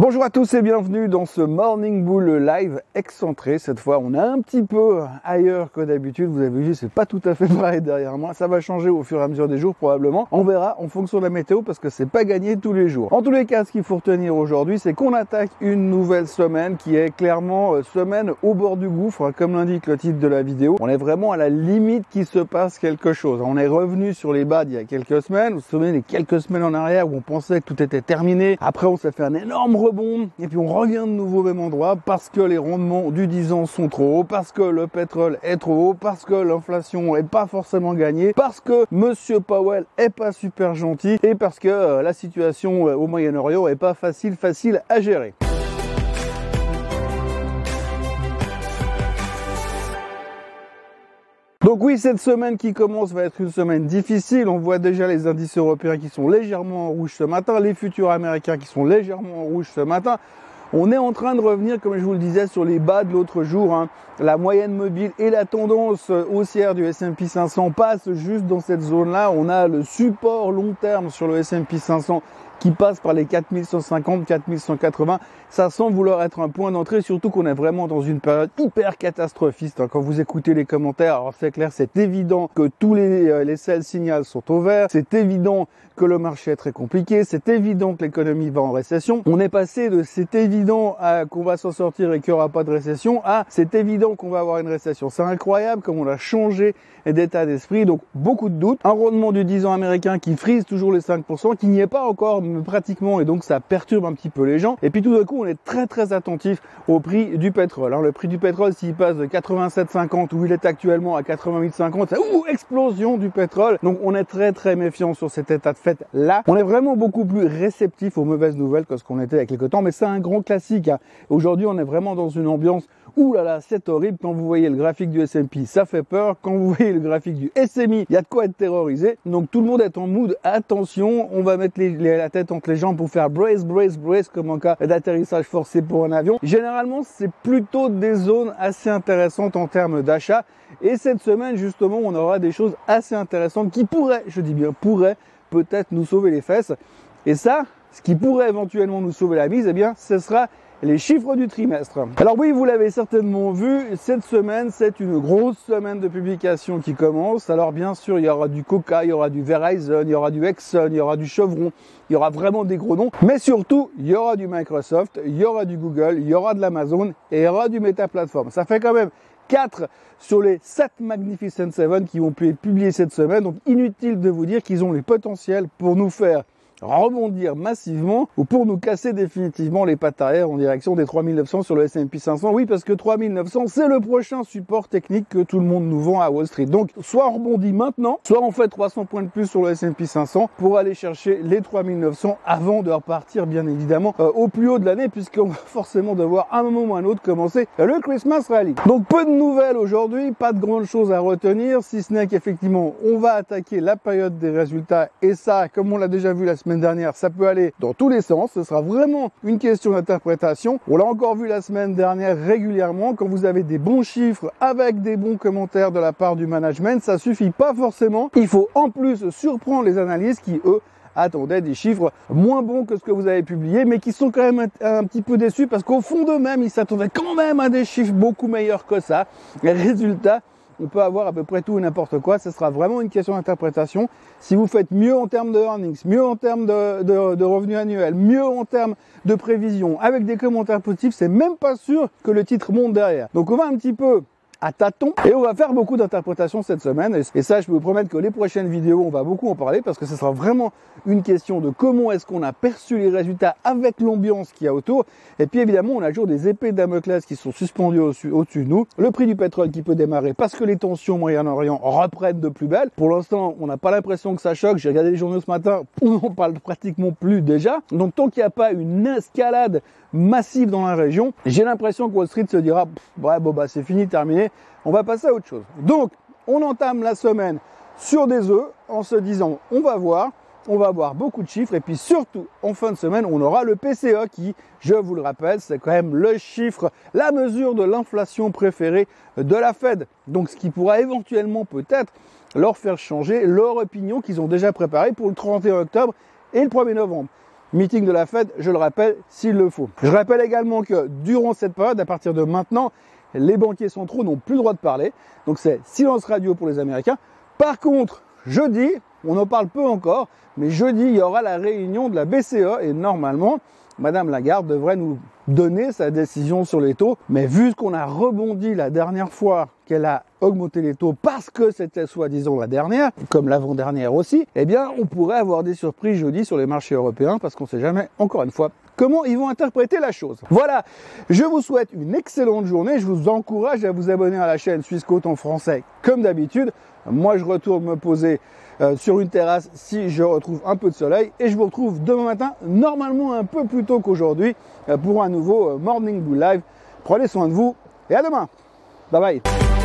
Bonjour à tous et bienvenue dans ce Morning Bull live excentré. Cette fois, on est un petit peu ailleurs que d'habitude. Vous avez vu, c'est pas tout à fait pareil derrière moi. Ça va changer au fur et à mesure des jours probablement. On verra en fonction de la météo parce que c'est pas gagné tous les jours. En tous les cas, ce qu'il faut retenir aujourd'hui, c'est qu'on attaque une nouvelle semaine qui est clairement euh, semaine au bord du gouffre, hein, comme l'indique le titre de la vidéo. On est vraiment à la limite qu'il se passe quelque chose. On est revenu sur les bas d'il y a quelques semaines. Vous vous souvenez les quelques semaines en arrière où on pensait que tout était terminé. Après, on s'est fait un énorme et puis on revient de nouveau au même endroit parce que les rendements du 10 ans sont trop hauts, parce que le pétrole est trop haut, parce que l'inflation est pas forcément gagnée, parce que Monsieur Powell est pas super gentil et parce que euh, la situation euh, au Moyen-Orient est pas facile facile à gérer. Donc oui, cette semaine qui commence va être une semaine difficile. On voit déjà les indices européens qui sont légèrement en rouge ce matin, les futurs américains qui sont légèrement en rouge ce matin. On est en train de revenir, comme je vous le disais, sur les bas de l'autre jour. Hein. La moyenne mobile et la tendance haussière du S&P 500 passent juste dans cette zone-là. On a le support long terme sur le S&P 500 qui passe par les 4150, 4180. Ça semble vouloir être un point d'entrée, surtout qu'on est vraiment dans une période hyper catastrophiste. Quand vous écoutez les commentaires, alors c'est clair, c'est évident que tous les, euh, les sell signals sont au vert. C'est évident que le marché est très compliqué. C'est évident que l'économie va en récession. On est passé de c'est évident qu'on va s'en sortir et qu'il n'y aura pas de récession à c'est évident qu'on va avoir une récession. C'est incroyable comme on a changé d'état d'esprit. Donc beaucoup de doutes. Un rendement du 10 ans américain qui frise toujours les 5%, qui n'y est pas encore pratiquement et donc ça perturbe un petit peu les gens. Et puis tout d'un coup, on est très très attentif au prix du pétrole. Alors le prix du pétrole, s'il passe de 87,50 où il est actuellement à 88,50, c'est ouh, explosion du pétrole. Donc on est très très méfiant sur cet état de fait là. On est vraiment beaucoup plus réceptif aux mauvaises nouvelles que ce qu'on était il y a quelques temps, mais c'est un grand classique. Hein. Aujourd'hui, on est vraiment dans une ambiance Ouh là là, c'est horrible. Quand vous voyez le graphique du S&P, ça fait peur. Quand vous voyez le graphique du SMI, il y a de quoi être terrorisé. Donc tout le monde est en mood. Attention, on va mettre la tête entre les jambes pour faire brace, brace, brace comme en cas d'atterrissage forcé pour un avion. Généralement, c'est plutôt des zones assez intéressantes en termes d'achat. Et cette semaine, justement, on aura des choses assez intéressantes qui pourraient, je dis bien pourraient, peut-être nous sauver les fesses. Et ça, ce qui pourrait éventuellement nous sauver la mise, eh bien, ce sera les chiffres du trimestre. Alors oui, vous l'avez certainement vu, cette semaine, c'est une grosse semaine de publication qui commence. Alors bien sûr, il y aura du Coca, il y aura du Verizon, il y aura du Exxon, il y aura du Chevron, il y aura vraiment des gros noms. Mais surtout, il y aura du Microsoft, il y aura du Google, il y aura de l'Amazon et il y aura du Meta Platform. Ça fait quand même 4 sur les 7 Magnificent 7 qui vont être publiés cette semaine. Donc inutile de vous dire qu'ils ont les potentiels pour nous faire rebondir massivement ou pour nous casser définitivement les pattes arrière en direction des 3900 sur le S&P 500. Oui, parce que 3900, c'est le prochain support technique que tout le monde nous vend à Wall Street. Donc, soit on rebondit maintenant, soit on fait 300 points de plus sur le S&P 500 pour aller chercher les 3900 avant de repartir, bien évidemment, euh, au plus haut de l'année, puisqu'on va forcément devoir, à un moment ou à un autre, commencer le Christmas Rally. Donc, peu de nouvelles aujourd'hui, pas de grandes choses à retenir, si ce n'est qu'effectivement, on va attaquer la période des résultats, et ça, comme on l'a déjà vu la semaine semaine dernière, ça peut aller dans tous les sens. Ce sera vraiment une question d'interprétation. On l'a encore vu la semaine dernière régulièrement. Quand vous avez des bons chiffres avec des bons commentaires de la part du management, ça suffit pas forcément. Il faut en plus surprendre les analystes qui, eux, attendaient des chiffres moins bons que ce que vous avez publié, mais qui sont quand même un, un petit peu déçus parce qu'au fond d'eux-mêmes, ils s'attendaient quand même à des chiffres beaucoup meilleurs que ça. Les résultats, on peut avoir à peu près tout et n'importe quoi. Ce sera vraiment une question d'interprétation. Si vous faites mieux en termes de earnings, mieux en termes de, revenus annuels, mieux en termes de prévisions, avec des commentaires positifs, c'est même pas sûr que le titre monte derrière. Donc on va un petit peu à tâtons. Et on va faire beaucoup d'interprétations cette semaine. Et ça, je peux vous promettre que les prochaines vidéos, on va beaucoup en parler parce que ce sera vraiment une question de comment est-ce qu'on a perçu les résultats avec l'ambiance qu'il y a autour. Et puis évidemment, on a toujours des épées Damoclès qui sont suspendues au-dessus de nous. Le prix du pétrole qui peut démarrer parce que les tensions au Moyen-Orient reprennent de plus belle. Pour l'instant, on n'a pas l'impression que ça choque. J'ai regardé les journaux ce matin, on n'en parle pratiquement plus déjà. Donc tant qu'il n'y a pas une escalade massive dans la région, j'ai l'impression que Wall Street se dira, ouais, bon bah c'est fini, terminé on va passer à autre chose. Donc, on entame la semaine sur des œufs en se disant, on va voir, on va avoir beaucoup de chiffres et puis surtout en fin de semaine on aura le PCE qui, je vous le rappelle, c'est quand même le chiffre, la mesure de l'inflation préférée de la Fed. Donc ce qui pourra éventuellement peut-être leur faire changer leur opinion qu'ils ont déjà préparée pour le 31 octobre et le 1er novembre. meeting de la Fed, je le rappelle, s'il le faut. Je rappelle également que durant cette période, à partir de maintenant, les banquiers centraux n'ont plus le droit de parler. Donc c'est silence radio pour les Américains. Par contre, jeudi, on en parle peu encore, mais jeudi, il y aura la réunion de la BCE et normalement, Madame Lagarde devrait nous donner sa décision sur les taux. Mais vu qu'on a rebondi la dernière fois qu'elle a augmenté les taux parce que c'était soi-disant la dernière, comme l'avant-dernière aussi, eh bien, on pourrait avoir des surprises jeudi sur les marchés européens parce qu'on ne sait jamais, encore une fois, comment ils vont interpréter la chose. Voilà, je vous souhaite une excellente journée. Je vous encourage à vous abonner à la chaîne Suisse Côte en français comme d'habitude. Moi, je retourne me poser euh, sur une terrasse si je retrouve un peu de soleil. Et je vous retrouve demain matin, normalement un peu plus tôt qu'aujourd'hui, euh, pour un nouveau euh, Morning Blue Live. Prenez soin de vous et à demain. Bye bye.